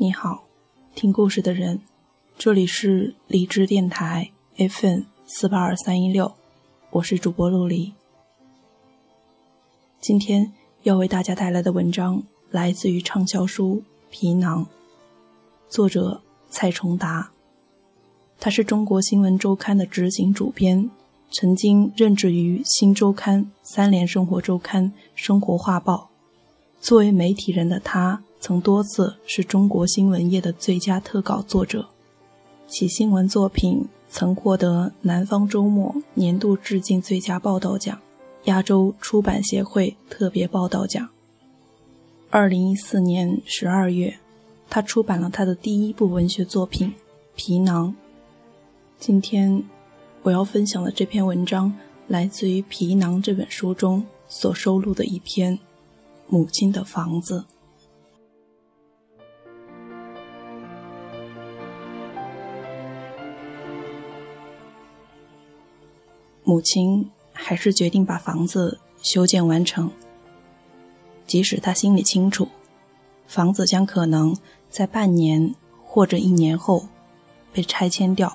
你好，听故事的人，这里是荔枝电台 FM 四八二三一六，我是主播陆离。今天要为大家带来的文章来自于畅销书《皮囊》，作者蔡崇达，他是中国新闻周刊的执行主编，曾经任职于《新周刊》《三联生活周刊》《生活画报》。作为媒体人的他。曾多次是中国新闻业的最佳特稿作者，其新闻作品曾获得南方周末年度致敬最佳报道奖、亚洲出版协会特别报道奖。二零一四年十二月，他出版了他的第一部文学作品《皮囊》。今天我要分享的这篇文章来自于《皮囊》这本书中所收录的一篇《母亲的房子》。母亲还是决定把房子修建完成，即使她心里清楚，房子将可能在半年或者一年后被拆迁掉。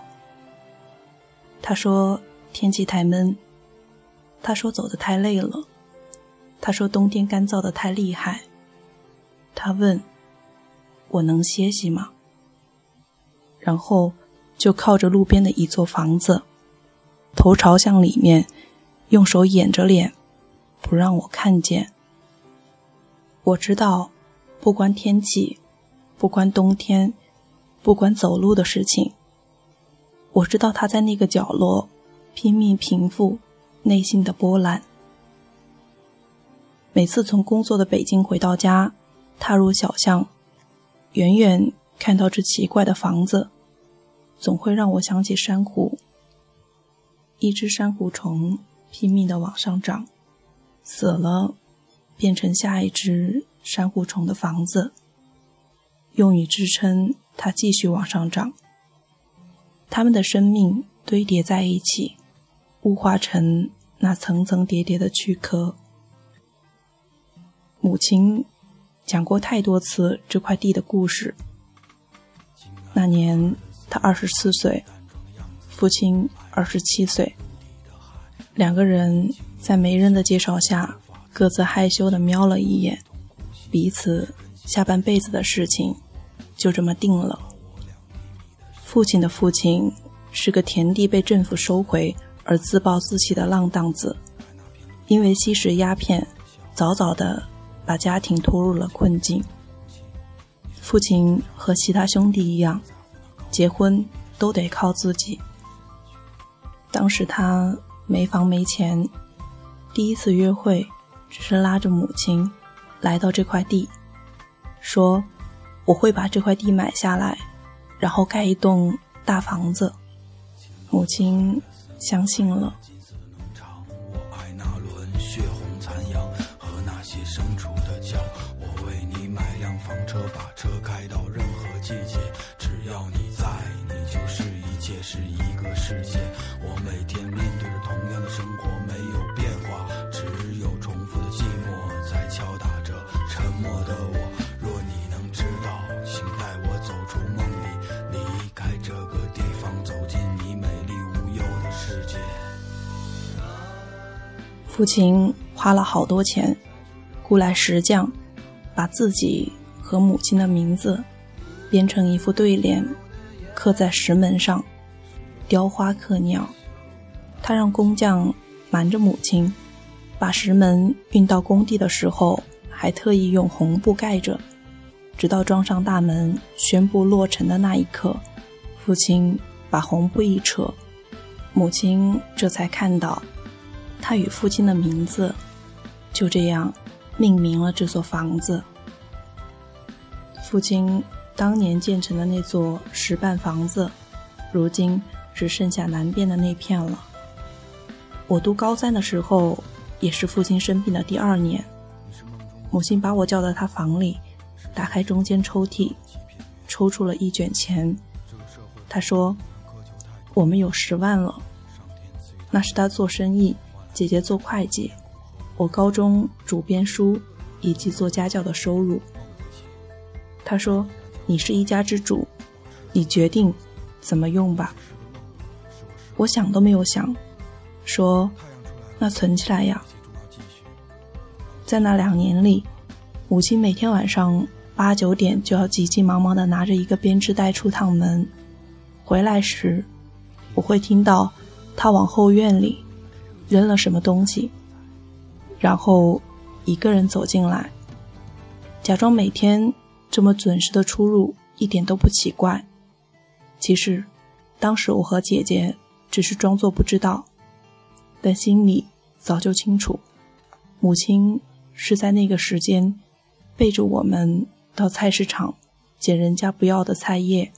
她说天气太闷，她说走得太累了，她说冬天干燥的太厉害。她问：“我能歇息吗？”然后就靠着路边的一座房子。头朝向里面，用手掩着脸，不让我看见。我知道，不关天气，不关冬天，不关走路的事情。我知道他在那个角落拼命平复内心的波澜。每次从工作的北京回到家，踏入小巷，远远看到这奇怪的房子，总会让我想起珊瑚。一只珊瑚虫拼命地往上涨，死了，变成下一只珊瑚虫的房子，用以支撑它继续往上涨。它们的生命堆叠在一起，雾化成那层层叠叠的躯壳。母亲讲过太多次这块地的故事。那年她二十四岁。父亲二十七岁，两个人在媒人的介绍下，各自害羞的瞄了一眼，彼此下半辈子的事情就这么定了。父亲的父亲是个田地被政府收回而自暴自弃的浪荡子，因为吸食鸦片，早早的把家庭拖入了困境。父亲和其他兄弟一样，结婚都得靠自己。当时他没房没钱，第一次约会只是拉着母亲来到这块地，说我会把这块地买下来，然后盖一栋大房子。母亲相信了。父亲花了好多钱，雇来石匠，把自己和母亲的名字编成一副对联，刻在石门上。雕花刻鸟，他让工匠瞒着母亲，把石门运到工地的时候，还特意用红布盖着，直到装上大门、宣布落成的那一刻，父亲把红布一扯，母亲这才看到，他与父亲的名字就这样命名了这座房子。父亲当年建成的那座石板房子，如今。只剩下南边的那片了。我读高三的时候，也是父亲生病的第二年，母亲把我叫到她房里，打开中间抽屉，抽出了一卷钱。她说：“我们有十万了。”那是他做生意，姐姐做会计，我高中主编书以及做家教的收入。他说：“你是一家之主，你决定怎么用吧。”我想都没有想，说：“那存起来呀。”在那两年里，母亲每天晚上八九点就要急急忙忙的拿着一个编织袋出趟门，回来时，我会听到她往后院里扔了什么东西，然后一个人走进来，假装每天这么准时的出入一点都不奇怪。其实，当时我和姐姐只是装作不知道，但心里早就清楚，母亲。是在那个时间，背着我们到菜市场捡人家不要的菜叶，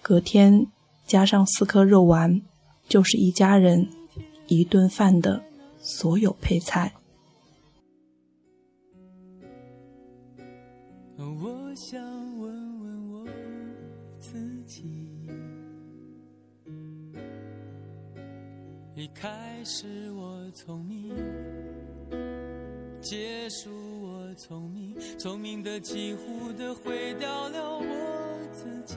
隔天加上四颗肉丸，就是一家人一顿饭的所有配菜。我想问问我自己，一开始我聪明。结束，我聪明，聪明的几乎的毁掉了我自己。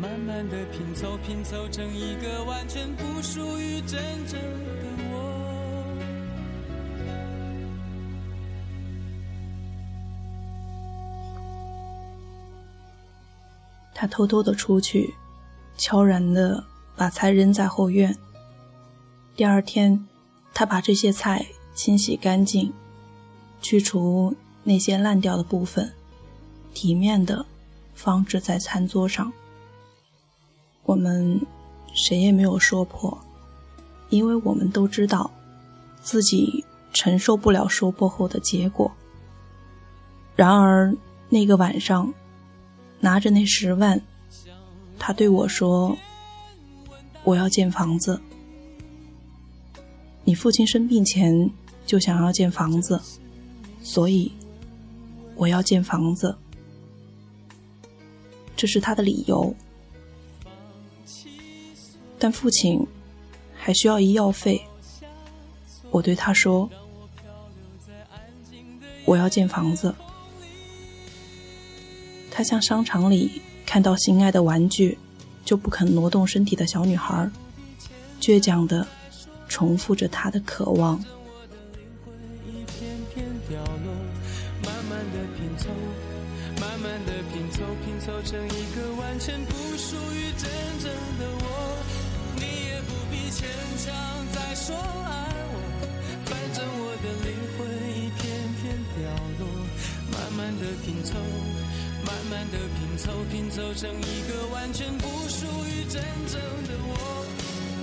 慢慢的拼凑，拼凑成一个完全不属于真正的我。他偷偷的出去，悄然的把菜扔在后院。第二天，他把这些菜清洗干净，去除那些烂掉的部分，体面的放置在餐桌上。我们谁也没有说破，因为我们都知道自己承受不了说破后的结果。然而那个晚上。拿着那十万，他对我说：“我要建房子。你父亲生病前就想要建房子，所以我要建房子。这是他的理由。但父亲还需要医药费。我对他说：我要建房子。”他像商场里看到心爱的玩具就不肯挪动身体的小女孩，倔强地重复着他的渴望。成一个完全不属于真正的我。你也不必牵强再说爱我，反正我的灵魂一片片掉落。慢慢的拼凑。慢慢的拼凑，拼凑成一个完全不属于真正的我。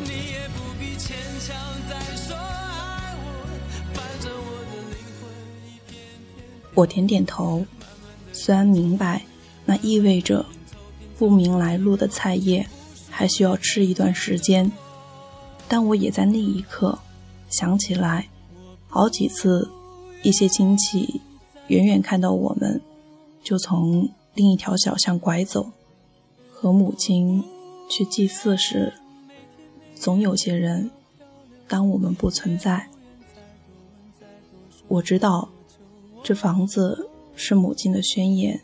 你也不必牵强再说爱我，反正我的灵魂一片片。我点点头，虽然明白那意味着不明来路的菜叶还需要吃一段时间，但我也在那一刻想起来，好几次一些亲戚远远看到我们。就从另一条小巷拐走，和母亲去祭祀时，总有些人当我们不存在。我知道，这房子是母亲的宣言，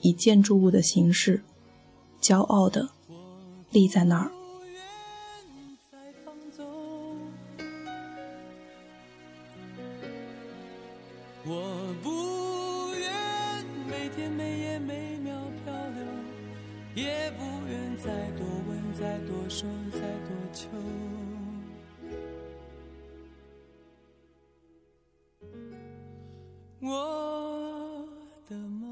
以建筑物的形式，骄傲的立在那儿。我的梦。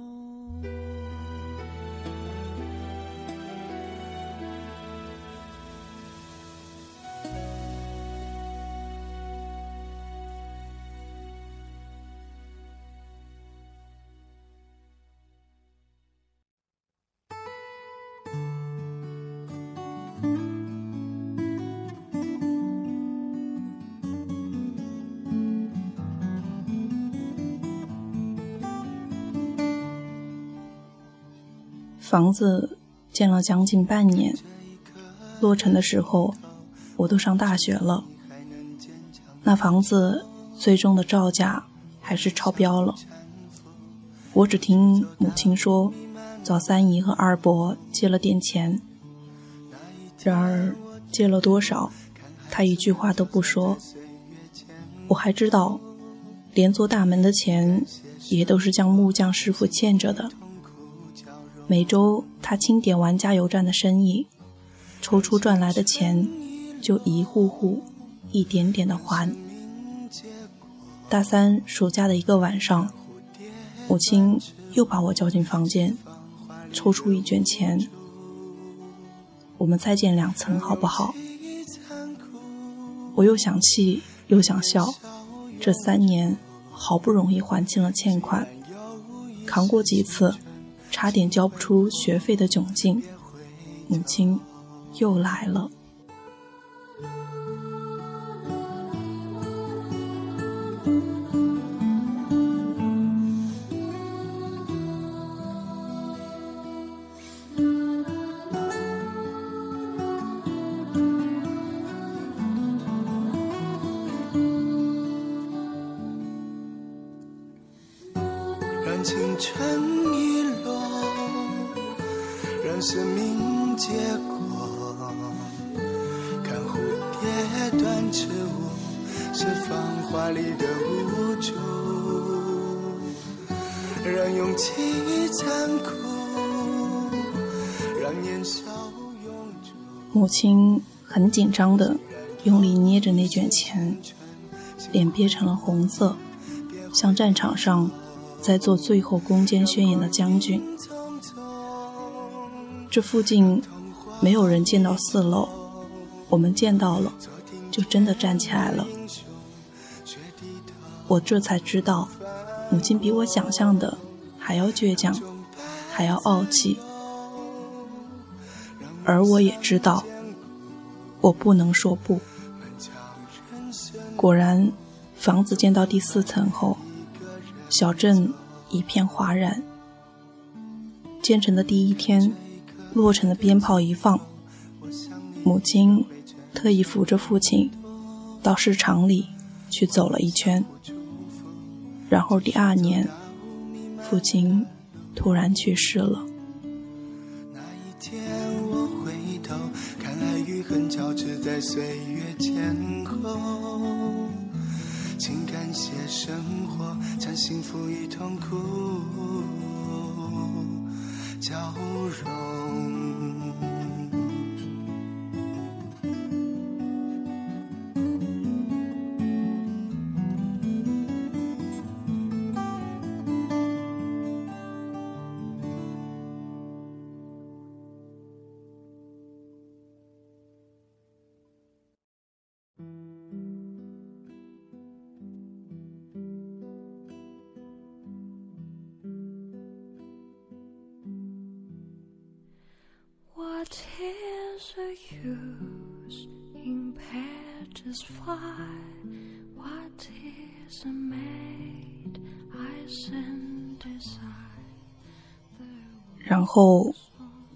房子建了将近半年，落成的时候，我都上大学了。那房子最终的造价还是超标了。我只听母亲说，找三姨和二伯借了点钱。然而借了多少，他一句话都不说。我还知道，连做大门的钱，也都是将木匠师傅欠着的。每周他清点完加油站的生意，抽出赚来的钱，就一户户、一点点的还。大三暑假的一个晚上，母亲又把我叫进房间，抽出一卷钱，我们再建两层好不好？我又想气又想笑，这三年好不容易还清了欠款，扛过几次。差点交不出学费的窘境，母亲又来了。让青春。生命结果，看蝴蝶断翅舞，是繁华里的无助。让勇气残酷，让年少永驻。母亲很紧张的用力捏着那卷钱，脸憋成了红色，像战场上在做最后攻坚宣言的将军。这附近没有人见到四楼，我们见到了，就真的站起来了。我这才知道，母亲比我想象的还要倔强，还要傲气。而我也知道，我不能说不。果然，房子建到第四层后，小镇一片哗然。建成的第一天。落成的鞭炮一放，母亲特意扶着父亲到市场里去走了一圈，然后第二年，父亲突然去世了。那一天我回头看爱与恨交织在岁月前后，请感谢生活将幸福与痛苦交融。To use in pages fly? What is a maid I send aside? 然后，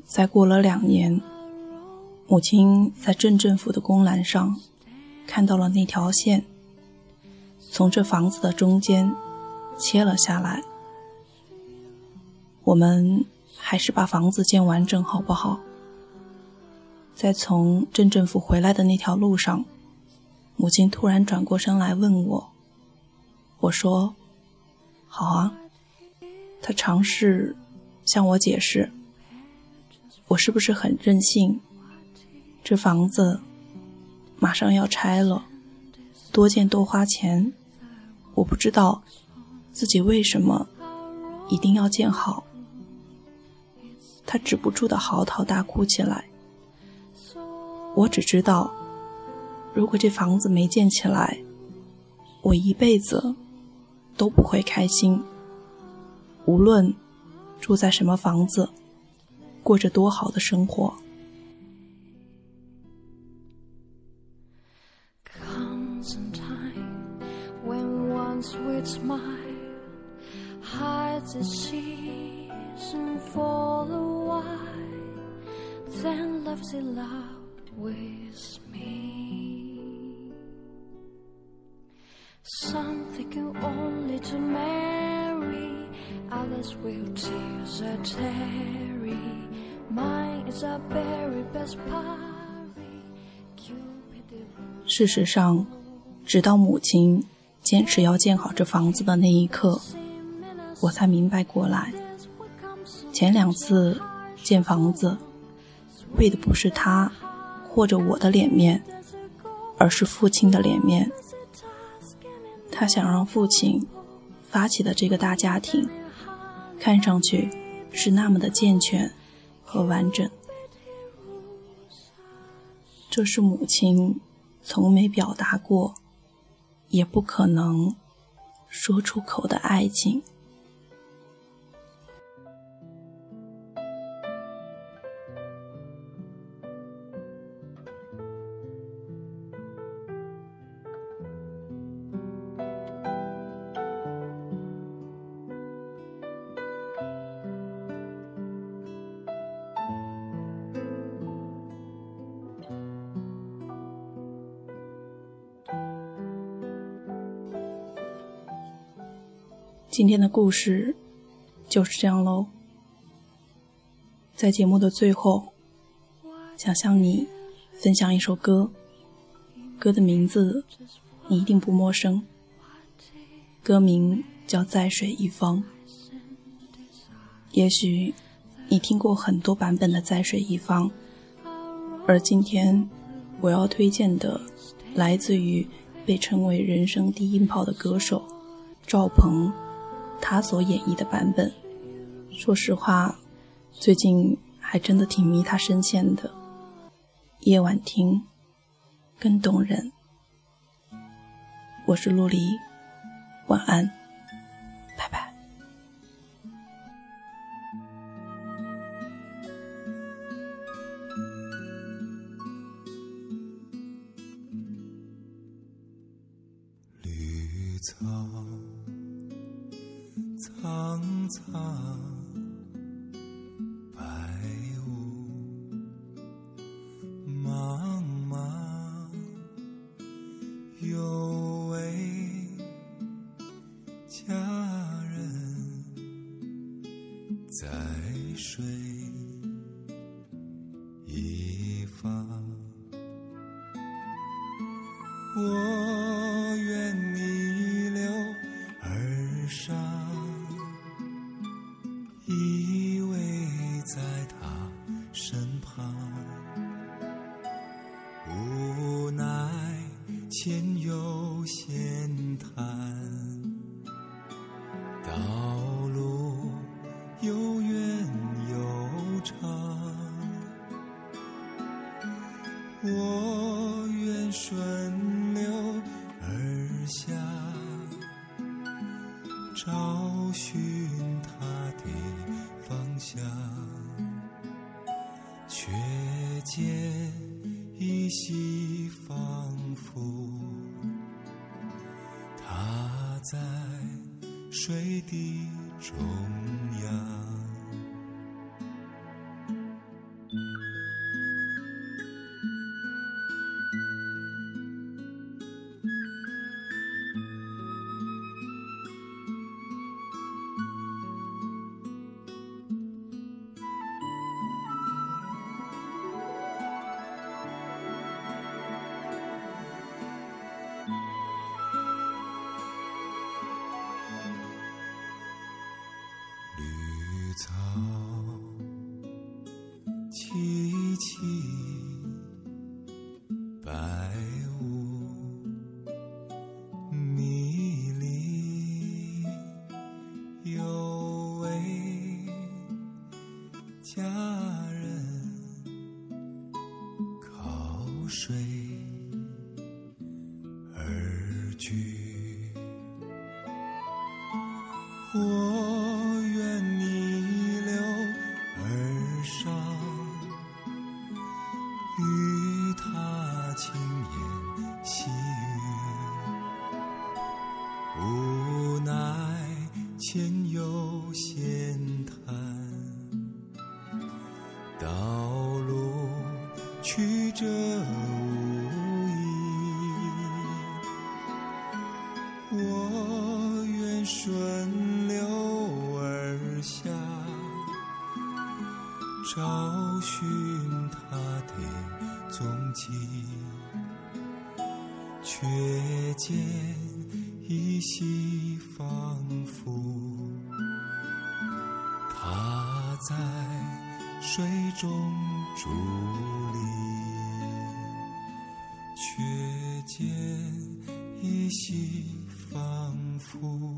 再过了两年，母亲在镇政府的公栏上看到了那条线，从这房子的中间切了下来。我们还是把房子建完整，好不好？在从镇政府回来的那条路上，母亲突然转过身来问我：“我说，好啊。”她尝试向我解释：“我是不是很任性？这房子马上要拆了，多建多花钱，我不知道自己为什么一定要建好。他止不住的嚎啕大哭起来。我只知道，如果这房子没建起来，我一辈子都不会开心。无论住在什么房子，过着多好的生活。With me. Some thinking only to marry, others will tears a tarry. Mine is a very best party. 事实上，直到母亲坚持要建好这房子的那一刻，我才明白过来。前两次建房子，为的不是他。或者我的脸面，而是父亲的脸面。他想让父亲发起的这个大家庭，看上去是那么的健全和完整。这是母亲从没表达过，也不可能说出口的爱情。今天的故事就是这样喽。在节目的最后，想向你分享一首歌，歌的名字你一定不陌生，歌名叫《在水一方》。也许你听过很多版本的《在水一方》，而今天我要推荐的，来自于被称为人生低音炮的歌手赵鹏。他所演绎的版本，说实话，最近还真的挺迷他声线的。夜晚听，更动人。我是陆离，晚安，在水找寻他的方向，却见依稀仿佛他在水的中。水中伫立，却见依稀仿佛。